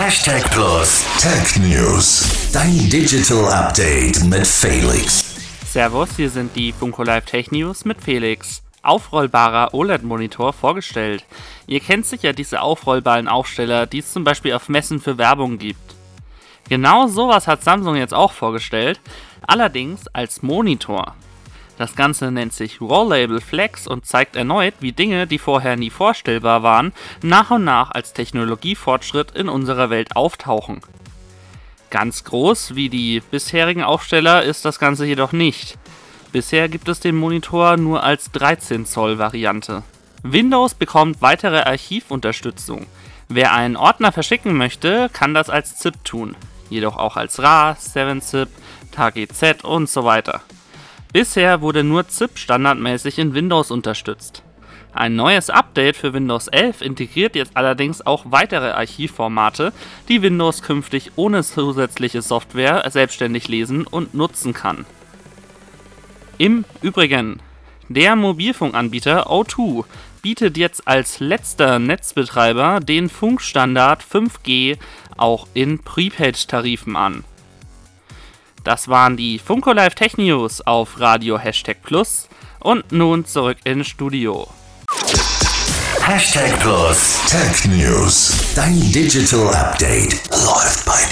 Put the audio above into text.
Hashtag Plus Tech News. Dein Digital Update mit Felix. Servus, hier sind die Funko Live Tech News mit Felix. Aufrollbarer OLED-Monitor vorgestellt. Ihr kennt sicher diese aufrollbaren Aufsteller, die es zum Beispiel auf Messen für Werbung gibt. Genau sowas hat Samsung jetzt auch vorgestellt, allerdings als Monitor. Das Ganze nennt sich Rollable Flex und zeigt erneut, wie Dinge, die vorher nie vorstellbar waren, nach und nach als Technologiefortschritt in unserer Welt auftauchen. Ganz groß wie die bisherigen Aufsteller ist das Ganze jedoch nicht. Bisher gibt es den Monitor nur als 13 Zoll Variante. Windows bekommt weitere Archivunterstützung. Wer einen Ordner verschicken möchte, kann das als ZIP tun, jedoch auch als RAR, 7-Zip, TGZ und so weiter. Bisher wurde nur ZIP standardmäßig in Windows unterstützt. Ein neues Update für Windows 11 integriert jetzt allerdings auch weitere Archivformate, die Windows künftig ohne zusätzliche Software selbstständig lesen und nutzen kann. Im Übrigen, der Mobilfunkanbieter O2 bietet jetzt als letzter Netzbetreiber den Funkstandard 5G auch in Prepaid-Tarifen an. Das waren die Funko Live Tech News auf Radio Hashtag Plus und nun zurück ins Studio. Hashtag Plus Tech News. Dein Digital Update läuft bei.